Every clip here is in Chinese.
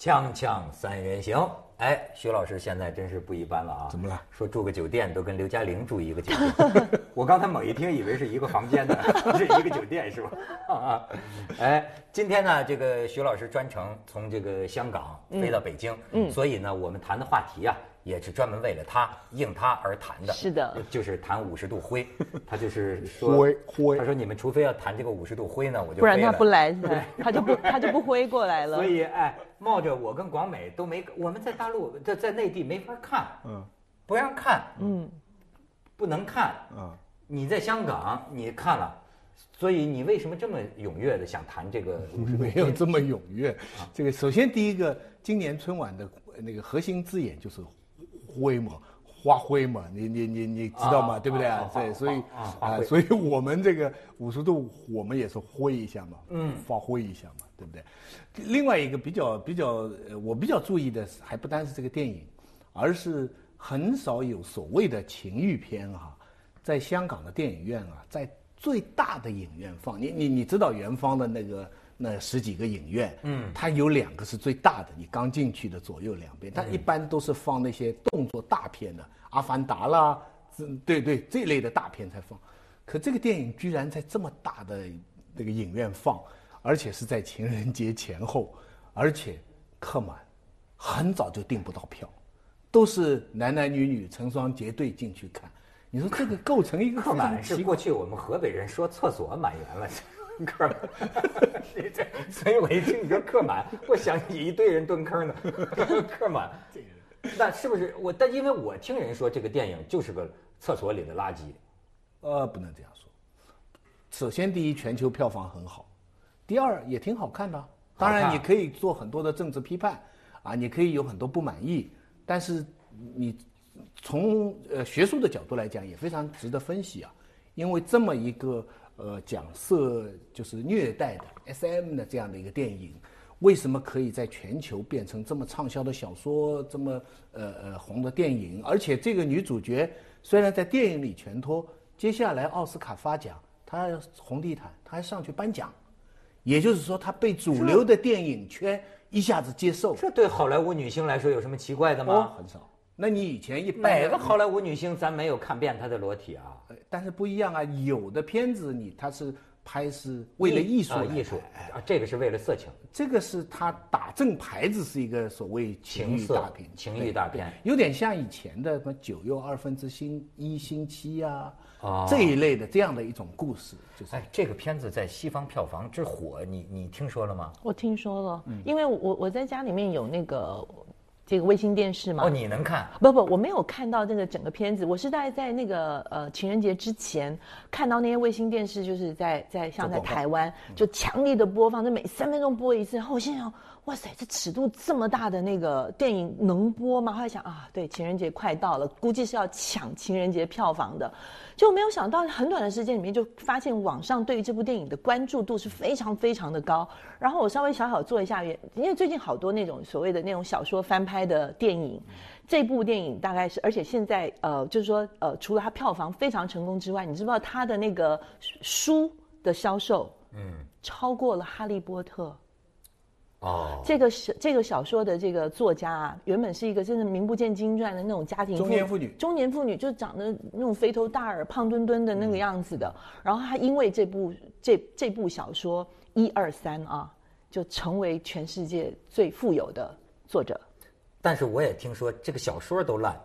锵锵三人行，哎，徐老师现在真是不一般了啊！怎么了？说住个酒店都跟刘嘉玲住一个酒店，我刚才猛一听以为是一个房间呢，是一个酒店是吧？啊，哎，今天呢，这个徐老师专程从这个香港飞到北京，嗯，所以呢，我们谈的话题啊。也是专门为了他应他而谈的，是的，就是谈五十度灰，他就是说灰灰，他说你们除非要谈这个五十度灰呢，我就不然他不来，他就不他就不灰过来了。所以哎，冒着我跟广美都没，我们在大陆在在内地没法看，嗯，不让看，嗯，不能看，嗯，你在香港你看了，所以你为什么这么踊跃的想谈这个？没有这么踊跃，这个首先第一个，今年春晚的那个核心字眼就是。灰嘛，花灰嘛，你你你你知道吗？对不对啊？对，所以啊，所以我们这个五十度，我们也是灰一下嘛，嗯，发挥一下嘛，对不对？另外一个比较比较，我比较注意的还不单是这个电影，而是很少有所谓的情欲片哈，在香港的电影院啊，在最大的影院放。你你你知道元芳的那个？那十几个影院，嗯，它有两个是最大的，你刚进去的左右两边，它一般都是放那些动作大片的，《阿凡达》啦，对对，这类的大片才放。可这个电影居然在这么大的那个影院放，而且是在情人节前后，而且客满，很早就订不到票，都是男男女女成双结对进去看。你说这个构成一个客满是过去我们河北人说厕所满员了。坑，所以我一听你说客满，我想起一堆人蹲坑呢。客满，那是不是我？但因为我听人说这个电影就是个厕所里的垃圾，呃，不能这样说。首先，第一，全球票房很好；第二，也挺好看的。当然，你可以做很多的政治批判，啊，你可以有很多不满意，但是你从呃学术的角度来讲，也非常值得分析啊。因为这么一个。呃，讲色就是虐待的 S.M 的这样的一个电影，为什么可以在全球变成这么畅销的小说，这么呃呃红的电影？而且这个女主角虽然在电影里全脱，接下来奥斯卡发奖，她红地毯，她还上去颁奖，也就是说，她被主流的电影圈一下子接受。这对好莱坞女星来说有什么奇怪的吗？很少。那你以前一百个好莱坞女星咱没有看遍她的裸体啊？但是不一样啊，有的片子你它是拍是为了艺术，艺术啊，这个是为了色情，这个是他打正牌子是一个所谓情欲大片，情欲大片，有点像以前的什么九又二分之星一星期啊，这一类的这样的一种故事，就是哎，这个片子在西方票房之火，你你听说了吗？我听说了，因为我我在家里面有那个。这个卫星电视嘛？哦，你能看？不不，我没有看到这个整个片子。我是大概在那个呃情人节之前看到那些卫星电视，就是在在像在台湾就强力的播放，就每三分钟播一次。然后我心想。哇塞，这尺度这么大的那个电影能播吗？后来想啊，对，情人节快到了，估计是要抢情人节票房的，就没有想到很短的时间里面就发现网上对于这部电影的关注度是非常非常的高。然后我稍微小小做一下，因为最近好多那种所谓的那种小说翻拍的电影，这部电影大概是，而且现在呃，就是说呃，除了它票房非常成功之外，你知不知道它的那个书的销售，嗯，超过了《哈利波特》。哦，这个小这个小说的这个作家啊，原本是一个真的名不见经传的那种家庭中年妇女，中年妇女就长得那种肥头大耳、胖墩墩的那个样子的。然后他因为这部这这部小说一二三啊，就成为全世界最富有的作者。但是我也听说这个小说都烂，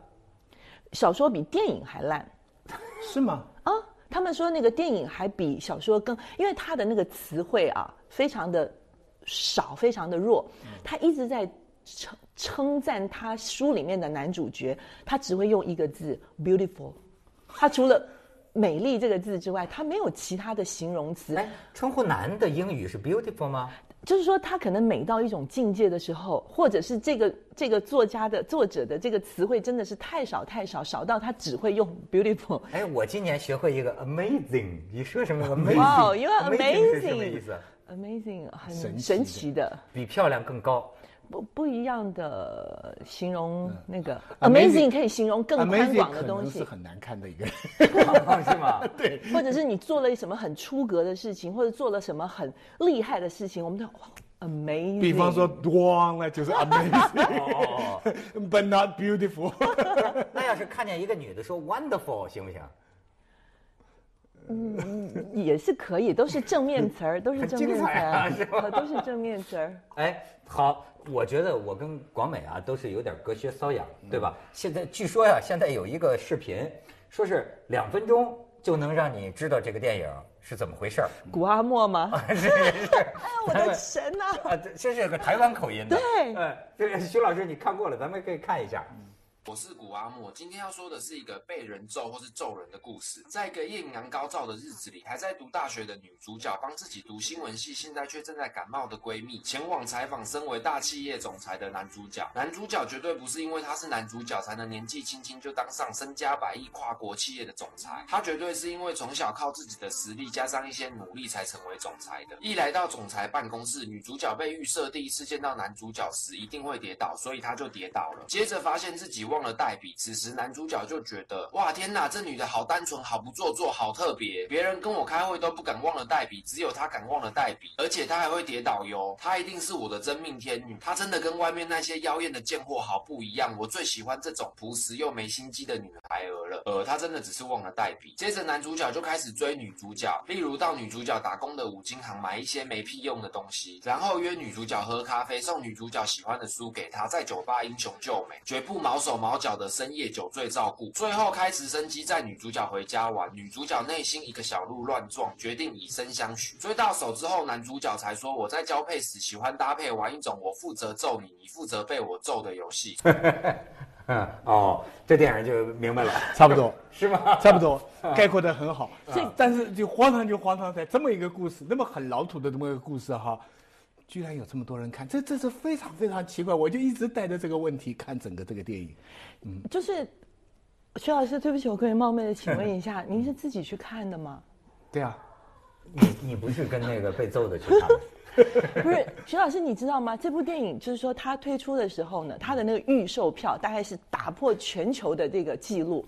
小说比电影还烂，是吗？啊，他们说那个电影还比小说更，因为他的那个词汇啊，非常的。少，非常的弱。他一直在称称赞他书里面的男主角，他只会用一个字 “beautiful”。他除了美丽这个字之外，他没有其他的形容词。哎，称呼男的英语是 “beautiful” 吗？就是说，他可能美到一种境界的时候，或者是这个这个作家的作者的这个词汇真的是太少太少，少到他只会用 “beautiful”。哎，我今年学会一个 “amazing”，你说什么？amazing？哇，因为 amazing 是什么意思？Amazing，很神奇的，比漂亮更高，不不一样的形容那个 Amazing 可以形容更宽广的东西，是很难看的一个，是 吗？对，或者是你做了什么很出格的事情，或者做了什么很厉害的事情，我们都哇 amazing。比方说 wrong 那就是 amazing，but not beautiful。那要是看见一个女的说 wonderful 行不行？嗯，也是可以，都是正面词儿，都是正面词儿，都是正面词儿。哎，好，我觉得我跟广美啊都是有点隔靴搔痒，对吧？现在据说呀，现在有一个视频，说是两分钟就能让你知道这个电影是怎么回事儿。古阿莫吗？是 是是。哎我的神呐！啊，这是个台湾口音的。对。哎，这个徐老师你看过了，咱们可以看一下。我是古阿莫，今天要说的是一个被人揍或是揍人的故事。在一个艳阳高照的日子里，还在读大学的女主角帮自己读新闻系，现在却正在感冒的闺蜜前往采访身为大企业总裁的男主角。男主角绝对不是因为他是男主角才能年纪轻轻就当上身家百亿跨国企业的总裁，他绝对是因为从小靠自己的实力加上一些努力才成为总裁的。一来到总裁办公室，女主角被预设第一次见到男主角时一定会跌倒，所以他就跌倒了。接着发现自己忘。了带笔，此时男主角就觉得哇天哪，这女的好单纯，好不做作，好特别。别人跟我开会都不敢忘了带笔，只有她敢忘了带笔，而且她还会跌倒哟。她一定是我的真命天女，她真的跟外面那些妖艳的贱货好不一样。我最喜欢这种朴实又没心机的女孩儿了。呃，他真的只是忘了带笔。接着男主角就开始追女主角，例如到女主角打工的五金行买一些没屁用的东西，然后约女主角喝咖啡，送女主角喜欢的书给她，在酒吧英雄救美，绝不毛手。毛脚的深夜酒醉照顾，最后开直升机载女主角回家玩。女主角内心一个小鹿乱撞，决定以身相许。追到手之后，男主角才说：“我在交配时喜欢搭配玩一种我负责揍你，你负责被我揍的游戏。” 哦，这电影就明白了，差不多 是吗？差不多，概括的很好。这但是就荒唐就荒唐在这么一个故事，那么很老土的这么一个故事哈。居然有这么多人看，这这是非常非常奇怪。我就一直带着这个问题看整个这个电影。嗯，就是徐老师，对不起，我可以冒昧的请问一下，您是自己去看的吗？对啊，你你不是跟那个被揍的去看？不是，徐老师，你知道吗？这部电影就是说，它推出的时候呢，它的那个预售票大概是打破全球的这个记录。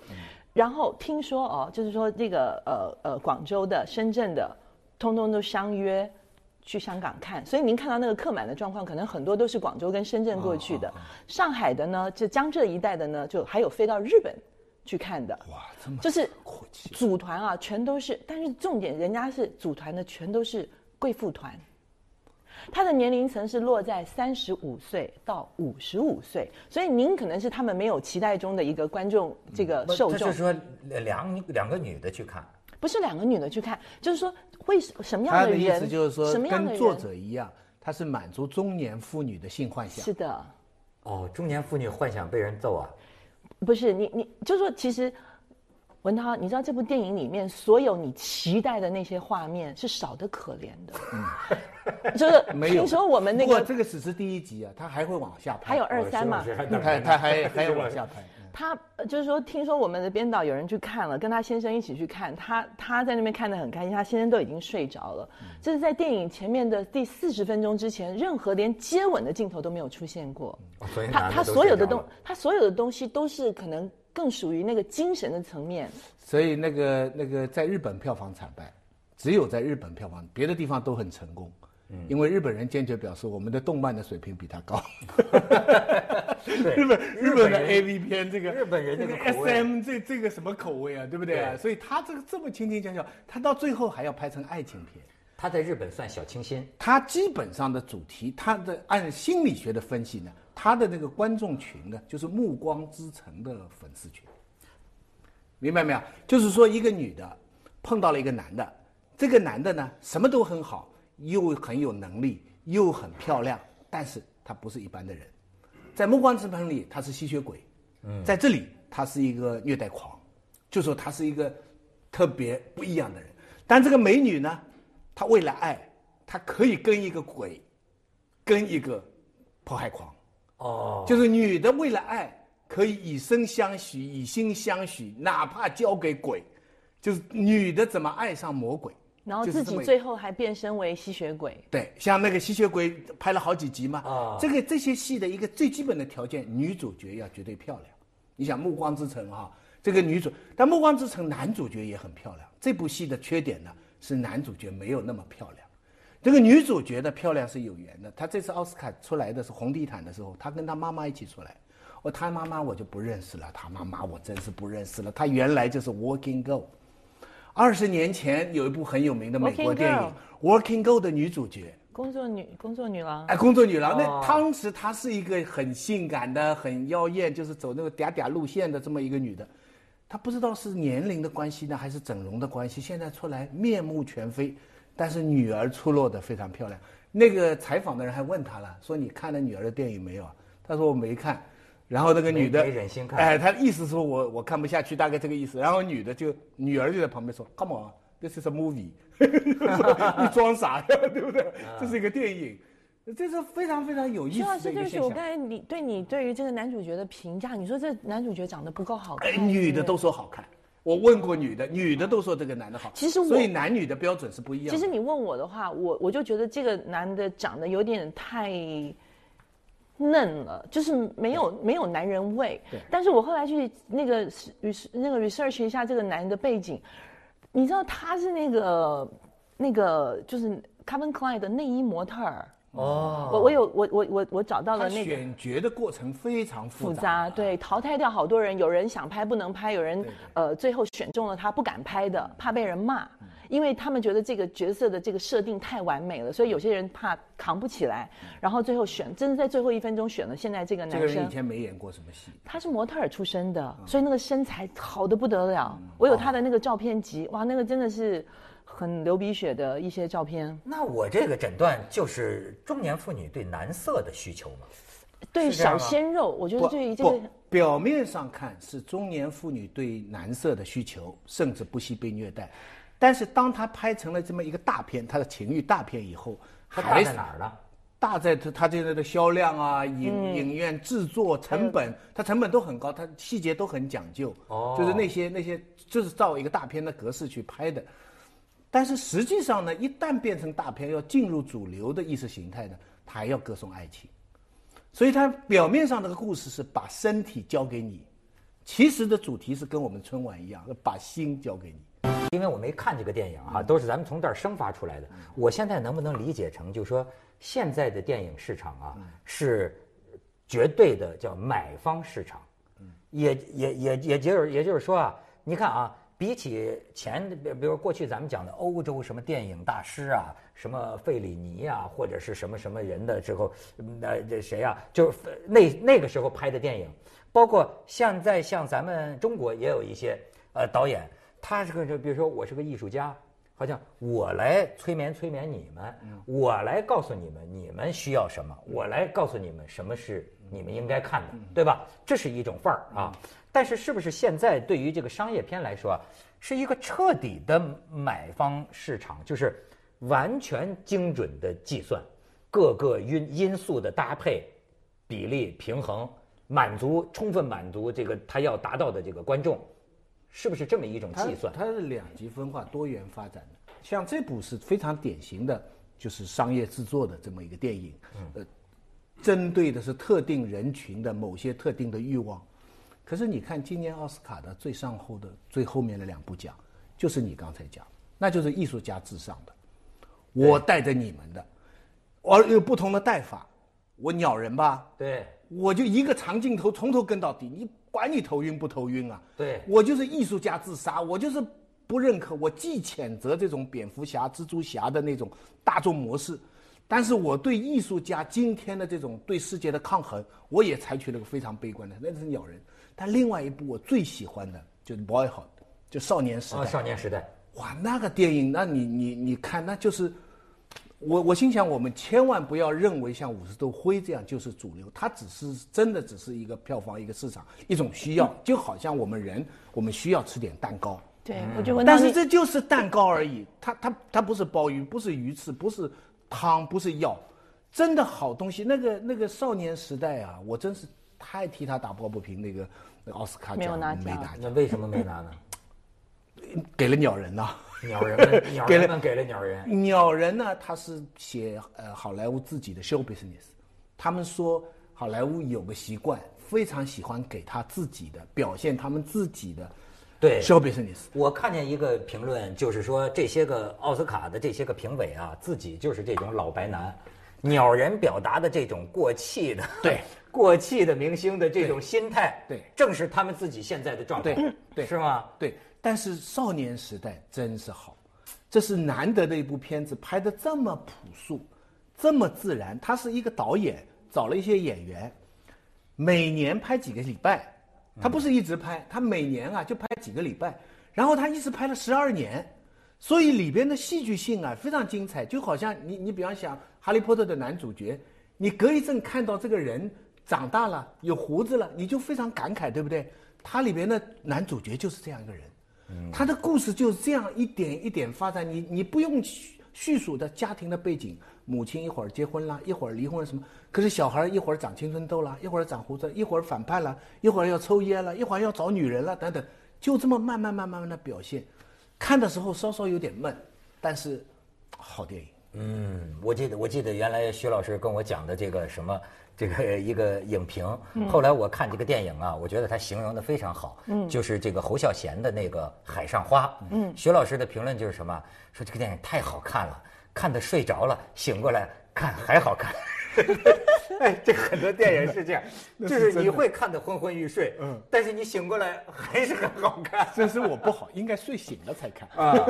然后听说哦，就是说这个呃呃，广州的、深圳的，通通都相约。去香港看，所以您看到那个客满的状况，可能很多都是广州跟深圳过去的。上海的呢，就江浙一带的呢，就还有飞到日本去看的。哇，这么就是组团啊，全都是。但是重点，人家是组团的，全都是贵妇团。他的年龄层是落在三十五岁到五十五岁，所以您可能是他们没有期待中的一个观众，这个受众。就是说，两两个女的去看。不是两个女的去看，就是说会什么样的人？他的意思就是说，跟作者一样，他是满足中年妇女的性幻想。是的。哦，中年妇女幻想被人揍啊？不是，你你就说，其实文涛，你知道这部电影里面所有你期待的那些画面是少的可怜的。嗯。就是 听说我们那个，这个只是第一集啊，他还会往下拍，还有二三嘛？他他还还要往下拍。他就是说，听说我们的编导有人去看了，跟他先生一起去看，他他在那边看得很开心，他先生都已经睡着了。这是在电影前面的第四十分钟之前，任何连接吻的镜头都没有出现过。他他所有的东，他所有的东西都是可能更属于那个精神的层面。所以那个那个在日本票房惨败，只有在日本票房，别的地方都很成功。因为日本人坚决表示，我们的动漫的水平比他高。日本日本的 A V 片，这个日本人这个 S M 这这个什么口味啊，对不对啊？所以他这个这么轻轻巧巧，他到最后还要拍成爱情片。他在日本算小清新。他基本上的主题，他的按心理学的分析呢，他的那个观众群呢，就是《暮光之城》的粉丝群。明白没有？就是说，一个女的碰到了一个男的，这个男的呢，什么都很好。又很有能力，又很漂亮，但是他不是一般的人，在《暮光之城》里他是吸血鬼，嗯，在这里他是一个虐待狂，就说他是一个特别不一样的人。但这个美女呢，她为了爱，她可以跟一个鬼，跟一个迫害狂，哦，就是女的为了爱可以以身相许，以心相许，哪怕交给鬼，就是女的怎么爱上魔鬼。然后自己最后还变身为吸血鬼。对，像那个吸血鬼拍了好几集嘛。啊。这个这些戏的一个最基本的条件，女主角要绝对漂亮。你想《暮光之城》哈，这个女主，但《暮光之城》男主角也很漂亮。这部戏的缺点呢是男主角没有那么漂亮。这个女主角的漂亮是有缘的。她这次奥斯卡出来的是红地毯的时候，她跟她妈妈一起出来。我她妈妈我就不认识了，她妈妈我真是不认识了。她原来就是 Working Girl。二十年前有一部很有名的美国电影《Working Girl》的女主角，工作女工作女郎。哎，工作女郎。那当时她是一个很性感的、很妖艳，就是走那个嗲嗲路线的这么一个女的。她不知道是年龄的关系呢，还是整容的关系，现在出来面目全非。但是女儿出落的非常漂亮。那个采访的人还问她了，说你看了女儿的电影没有？她说我没看。然后那个女的，没忍心看。哎，她意思说我我看不下去，大概这个意思。然后女的就女儿就在旁边说：“Come on, this is a movie。”你装傻呀，对不对？这是一个电影，这是非常非常有意思的一个现象。我刚才你对你对于这个男主角的评价，你说这男主角长得不够好看。哎，女的都说好看。我问过女的，女的都说这个男的好。其实，所以男女的标准是不一样。其实你问我的话，我我就觉得这个男的长得有点太。嫩了，就是没有没有男人味。对。但是我后来去那个 res 那个 research 一下这个男的背景，你知道他是那个那个就是 Calvin Klein 的内衣模特儿。哦。我我有我我我我找到了那个。选角的过程非常复杂。对，淘汰掉好多人，有人想拍不能拍，有人呃最后选中了他不敢拍的，怕被人骂。因为他们觉得这个角色的这个设定太完美了，所以有些人怕扛不起来，然后最后选，真的在最后一分钟选了现在这个男生。这个人以前没演过什么戏。他是模特儿出身的，所以那个身材好的不得了。我有他的那个照片集，哇，那个真的是很流鼻血的一些照片。那我这个诊断就是中年妇女对男色的需求吗？对小鲜肉，我觉得对这个表面上看是中年妇女对男色的需求，甚至不惜被虐待。但是当他拍成了这么一个大片，他的情欲大片以后，大在哪儿呢？大在他他现在的销量啊，影影院制作成本，它成本都很高，它细节都很讲究，哦，就是那些那些就是照一个大片的格式去拍的。但是实际上呢，一旦变成大片，要进入主流的意识形态呢，它还要歌颂爱情。所以它表面上那个故事是把身体交给你，其实的主题是跟我们春晚一样，把心交给你。因为我没看这个电影哈，都是咱们从这儿生发出来的。我现在能不能理解成，就是说现在的电影市场啊，是绝对的叫买方市场。也也也也就是也就是说啊，你看啊，比起前比比如过去咱们讲的欧洲什么电影大师啊，什么费里尼啊，或者是什么什么人的之后，那这谁啊？就是那那个时候拍的电影，包括现在像咱们中国也有一些呃导演。他是个，就比如说我是个艺术家，好像我来催眠催眠你们，我来告诉你们你们需要什么，我来告诉你们什么是你们应该看的，对吧？这是一种范儿啊。但是是不是现在对于这个商业片来说，是一个彻底的买方市场，就是完全精准的计算各个因因素的搭配比例平衡，满足充分满足这个他要达到的这个观众。是不是这么一种计算？它是两极分化、多元发展的。像这部是非常典型的，就是商业制作的这么一个电影，呃，针对的是特定人群的某些特定的欲望。可是你看今年奥斯卡的最上后的最后面的两部奖，就是你刚才讲，那就是艺术家至上的，我带着你们的，而有不同的带法，我鸟人吧？对，我就一个长镜头从头跟到底，你。管你头晕不头晕啊！对我就是艺术家自杀，我就是不认可。我既谴责这种蝙蝠侠、蜘蛛侠的那种大众模式，但是我对艺术家今天的这种对世界的抗衡，我也采取了个非常悲观的，那是鸟人。但另外一部我最喜欢的就是 Boyhood，就少年时代。少年时代，哇，那个电影，那你你你看，那就是。我我心想，我们千万不要认为像《五十度灰》这样就是主流，它只是真的只是一个票房、一个市场、一种需要，就好像我们人，我们需要吃点蛋糕。对，我就问但是这就是蛋糕而已，它它它不是鲍鱼，不是鱼翅，不是汤，不是药，真的好东西。那个那个少年时代啊，我真是太替他打抱不平。那个奥斯卡奖没拿，那为什么没拿呢？给了鸟人呐。鸟人们，鸟人们给了鸟人。鸟人呢？他是写呃好莱坞自己的 show business。他们说好莱坞有个习惯，非常喜欢给他自己的表现他们自己的对，show business。我看见一个评论，就是说这些个奥斯卡的这些个评委啊，自己就是这种老白男，鸟人表达的这种过气的，对，过气的明星的这种心态，对正是他们自己现在的状态，对对是吗？对，但是少年时代真是好，这是难得的一部片子，拍的这么朴素，这么自然。他是一个导演，找了一些演员，每年拍几个礼拜，他不是一直拍，他每年啊就拍几个礼拜，然后他一直拍了十二年，所以里边的戏剧性啊非常精彩，就好像你你比方想《哈利波特》的男主角，你隔一阵看到这个人长大了，有胡子了，你就非常感慨，对不对？他里边的男主角就是这样一个人。他的故事就是这样一点一点发展，你你不用叙叙述的家庭的背景，母亲一会儿结婚了，一会儿离婚了什么，可是小孩一会儿长青春痘了，一会儿长胡子，一会儿反叛了，一会儿要抽烟了，一会儿要找女人了，等等，就这么慢慢慢慢慢的表现，看的时候稍稍有点闷，但是好电影。嗯，我记得我记得原来徐老师跟我讲的这个什么。这个 一个影评，后来我看这个电影啊，我觉得他形容的非常好，就是这个侯孝贤的那个《海上花》。嗯，徐老师的评论就是什么？说这个电影太好看了，看的睡着了，醒过来看还好看。哎，这很多电影是这样，就是你会看得昏昏欲睡，嗯，但是你醒过来还是很好看。这是我不好，应该睡醒了才看啊。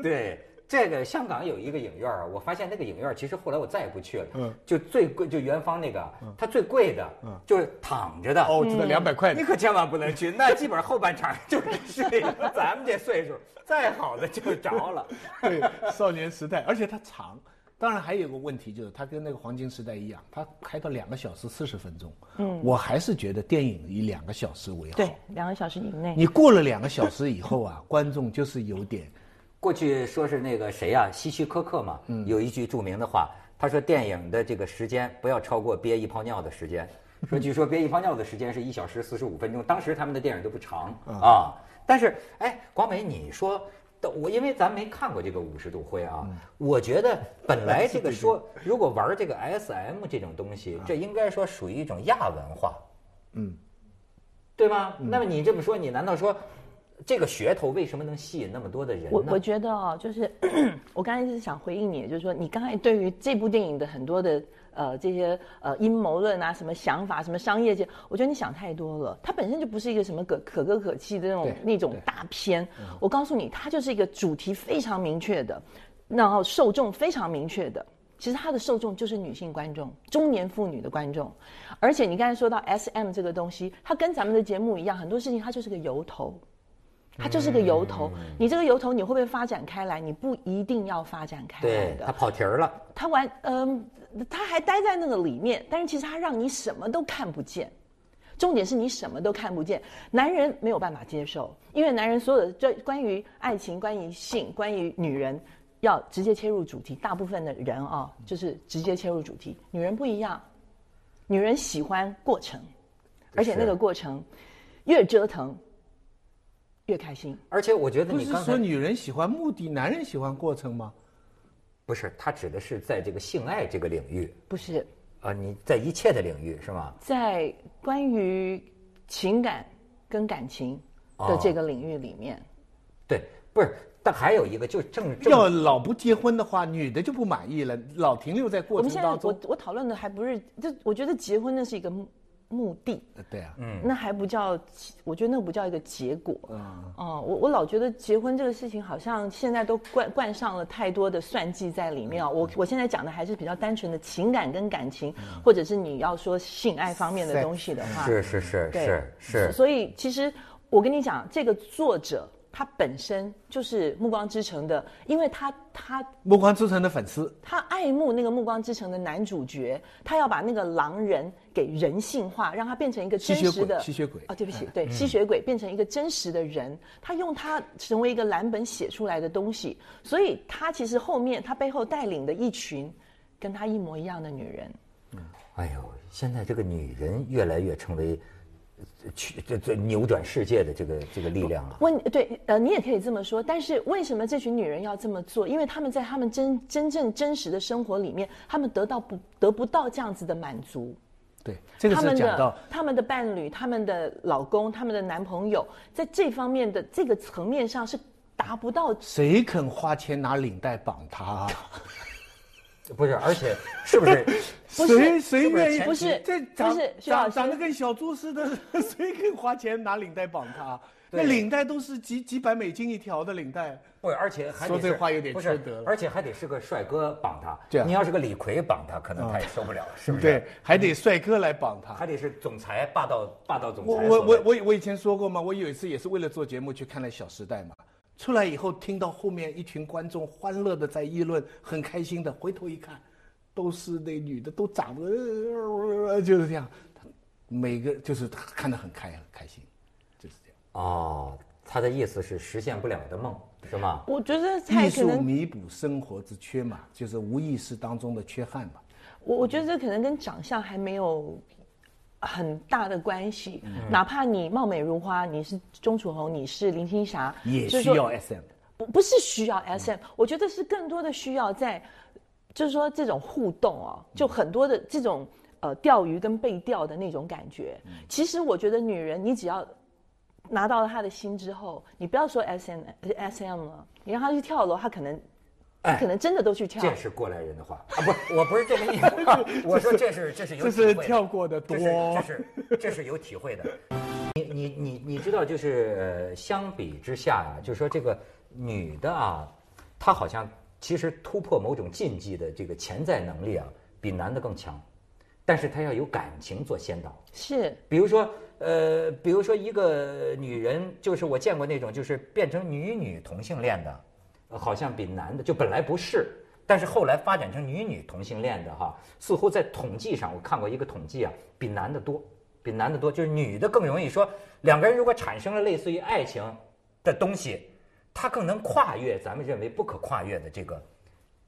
对。这个香港有一个影院啊，我发现那个影院其实后来我再也不去了。嗯，就最贵就元芳那个，它最贵的，嗯，就是躺着的。哦，知道两百块。你可千万不能去，那基本上后半场就是睡。咱们这岁数，再好的就着了。对，少年时代，而且它长。当然还有个问题，就是它跟那个黄金时代一样，它开到两个小时四十分钟。嗯，我还是觉得电影以两个小时为好。对，两个小时以内。你过了两个小时以后啊，观众就是有点。过去说是那个谁呀，希区柯克嘛，有一句著名的话，他说电影的这个时间不要超过憋一泡尿的时间。说据说憋一泡尿的时间是一小时四十五分钟，当时他们的电影都不长啊。但是哎，广美，你说，我因为咱没看过这个五十度灰啊，我觉得本来这个说 如果玩这个 S M 这种东西，这应该说属于一种亚文化，嗯，对吗？那么你这么说，你难道说？这个噱头为什么能吸引那么多的人呢？我我觉得啊，就是 我刚才是想回应你，就是说你刚才对于这部电影的很多的呃这些呃阴谋论啊，什么想法，什么商业界，我觉得你想太多了。它本身就不是一个什么可可歌可泣的那种那种大片。我告诉你，它就是一个主题非常明确的，然后受众非常明确的。其实它的受众就是女性观众，中年妇女的观众。而且你刚才说到 S M 这个东西，它跟咱们的节目一样，很多事情它就是个由头。它就是个由头，你这个由头你会不会发展开来？你不一定要发展开来的。它跑题儿了。它完，嗯，它还待在那个里面，但是其实它让你什么都看不见。重点是你什么都看不见，男人没有办法接受，因为男人所有的这关于爱情、关于性、关于女人，要直接切入主题。大部分的人啊，就是直接切入主题。女人不一样，女人喜欢过程，而且那个过程越折腾。越开心，而且我觉得你不是说女人喜欢目的，男人喜欢过程吗？不是，他指的是在这个性爱这个领域，不是啊？你在一切的领域是吗？在关于情感跟感情的这个领域里面，对，不是，但还有一个，就正要老不结婚的话，女的就不满意了，老停留在过程当中。我我讨论的还不是，就我觉得结婚那是一个。目的，对啊，嗯，那还不叫，我觉得那不叫一个结果，嗯，哦，我我老觉得结婚这个事情好像现在都冠冠上了太多的算计在里面啊，我我现在讲的还是比较单纯的情感跟感情，或者是你要说性爱方面的东西的话，是是是是是，所以其实我跟你讲，这个作者。他本身就是《暮光之城》的，因为他他《暮光之城》的粉丝，他爱慕那个《暮光之城》的男主角，他要把那个狼人给人性化，让他变成一个真实的吸血鬼。啊，对不起，对吸血鬼变成一个真实的人，他用他成为一个蓝本写出来的东西，所以他其实后面他背后带领的一群跟他一模一样的女人。嗯，哎呦，现在这个女人越来越成为。去这这扭转世界的这个这个力量啊！问对呃，你也可以这么说。但是为什么这群女人要这么做？因为她们在她们真真正真实的生活里面，她们得到不得不到这样子的满足。对，这个他们是讲到的他们的伴侣、他们的老公、他们的男朋友，在这方面的这个层面上是达不到。谁肯花钱拿领带绑他、啊？不是，而且是不是？不是谁谁愿意？不是这长长长得跟小猪似的，谁肯花钱拿领带绑他？那领带都是几几百美金一条的领带。不，而且还说这话有点不是缺德了，而且还得是个帅哥绑他。这样你要是个李逵绑他，可能他也受不了，是不是？对，，还得帅哥来绑他。还得是总裁霸道霸道总裁我。我我我我以前说过嘛，我有一次也是为了做节目去看了《小时代》嘛，出来以后听到后面一群观众欢乐的在议论，很开心的，回头一看，都是那女的都长得、呃、就是这样，每个就是看得很开很开心，就是这样。哦，他的意思是实现不了的梦，是吗？我觉得才艺术，弥补生活之缺嘛，就是无意识当中的缺憾嘛。我我觉得这可能跟长相还没有很大的关系。嗯哪怕你貌美如花，你是钟楚红，你是林青霞，也是需要 SM。不不是需要 SM，、我觉得是更多的需要在，就是说这种互动哦，就很多的这种呃钓鱼跟被钓的那种感觉。其实我觉得女人，你只要拿到了她的心之后，你不要说 SM SM 了，你让她去跳楼，她可能，她可能真的都去跳。这是过来人的话啊！不，我不是这个意思，我说这是这是有这体会跳过的多这是这是有体会的。你你你你知道，就是呃相比之下啊，就是说这个女的啊，她好像其实突破某种禁忌的这个潜在能力啊，比男的更强，但是她要有感情做先导。是比如说，呃，比如说一个女人，就是我见过那种，就是变成女女同性恋的，呃好像比男的就本来不是，但是后来发展成女女同性恋的哈，似乎在统计上我看过一个统计啊，比男的多，比男的多，就是女的更容易说，两个人如果产生了类似于爱情的东西，它更能跨越咱们认为不可跨越的这个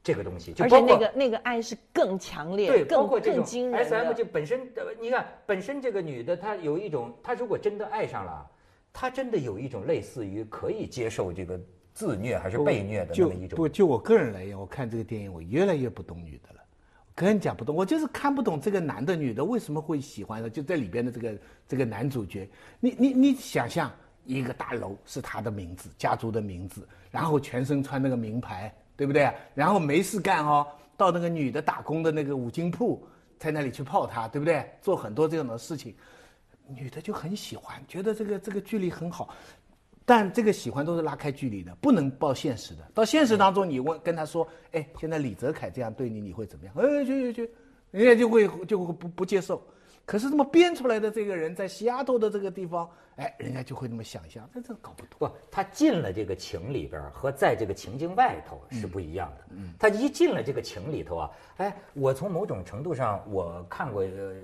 这个东西，就而且那个那个爱是更强烈、对，包更括这种更惊人 S M。就本身，呃你看本身这个女的，她有一种，她如果真的爱上了，她真的有一种类似于可以接受这个自虐还是被虐的那就么一种不。就我个人而言，我看这个电影，我越来越不懂女的了。我跟你讲不懂，我就是看不懂这个男的女的为什么会喜欢的，就在里边的这个这个男主角。你你你想象一个大楼是他的名字，家族的名字，然后全身穿那个名牌，对不对？然后没事干哦，到那个女的打工的那个五金铺，在那里去泡她，对不对？做很多这样的事情，女的就很喜欢，觉得这个这个距离很好。但这个喜欢都是拉开距离的，不能报现实的。到现实当中，你问跟他说，哎，现在李泽楷这样对你，你会怎么样？哎，去去去，人家就会就会不不接受。可是这么编出来的这个人，在西雅图的这个地方，哎，人家就会那么想象，这这搞不懂。不，他进了这个情里边儿和在这个情境外头是不一样的。嗯，他一进了这个情里头啊，哎，我从某种程度上我看过，呃，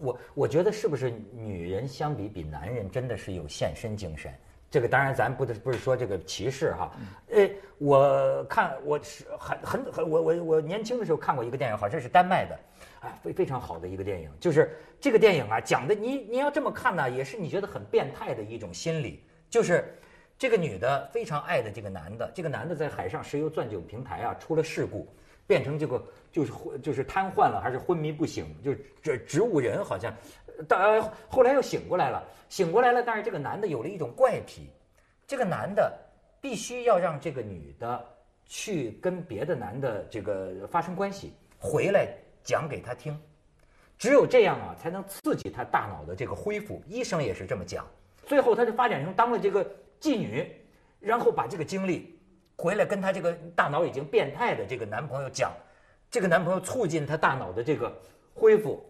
我我觉得是不是女人相比比男人真的是有献身精神？这个当然咱不是不是说这个歧视哈，呃，我看我是很很很我我我年轻的时候看过一个电影，好像是丹麦的，哎，非非常好的一个电影，就是这个电影啊讲的你你要这么看呢，也是你觉得很变态的一种心理，就是这个女的非常爱的这个男的，这个男的在海上石油钻井平台啊出了事故，变成这个就是昏就是瘫痪了，还是昏迷不醒，就是这植物人好像，但后来又醒过来了，醒过来了，但是这个男的有了一种怪癖，这个男的必须要让这个女的去跟别的男的这个发生关系，回来讲给他听，只有这样啊，才能刺激他大脑的这个恢复。医生也是这么讲。最后，他就发展成当了这个妓女，然后把这个经历回来跟他这个大脑已经变态的这个男朋友讲，这个男朋友促进他大脑的这个恢复。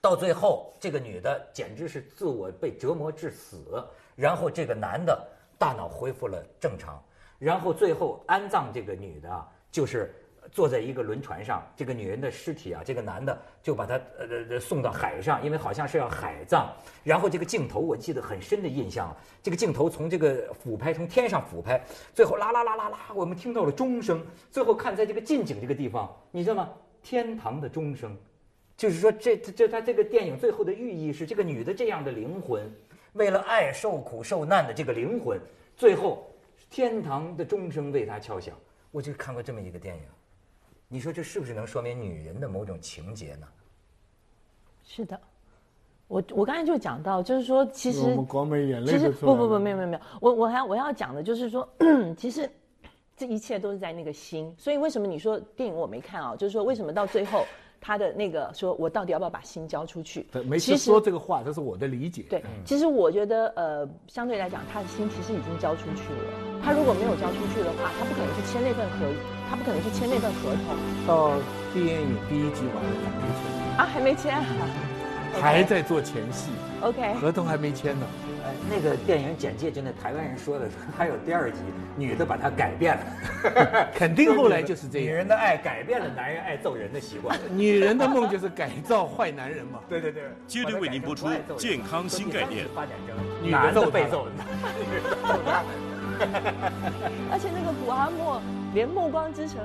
到最后，这个女的简直是自我被折磨致死，然后这个男的大脑恢复了正常，然后最后安葬这个女的，就是坐在一个轮船上，这个女人的尸体啊，这个男的就把她呃呃送到海上，因为好像是要海葬。然后这个镜头我记得很深的印象，这个镜头从这个俯拍，从天上俯拍，最后啦啦啦啦啦，我们听到了钟声，最后看在这个近景这个地方，你知道吗？天堂的钟声。就是说这，这这他这个电影最后的寓意是，这个女的这样的灵魂，为了爱受苦受难的这个灵魂，最后天堂的钟声为她敲响。我就看过这么一个电影，你说这是不是能说明女人的某种情节呢？是的，我我刚才就讲到，就是说，其实我们光没眼泪其实不不不，没有没有没有，我我还我要讲的就是说，其实这一切都是在那个心。所以为什么你说电影我没看啊？就是说为什么到最后他的那个说我到底要不要把心交出去对？没事其实说这个话，这是我的理解。对，其实我觉得呃，相对来讲，他的心其实已经交出去了。他如果没有交出去的话，他不可能去签那份合，他不可能去签那份合同到电影第一集完了还没签，啊，还没签啊。还在做前戏，OK，合同还没签呢。呃，那个电影简介就那台湾人说的，还有第二集，女的把他改变了，肯定后来就是这样。女人的爱改变了男人爱揍人的习惯。女人的梦就是改造坏男人嘛。对对对，接着为您播出健康新概念发展成女的男揍他了的被揍，女的揍他。而且那个古阿莫连《暮光之城》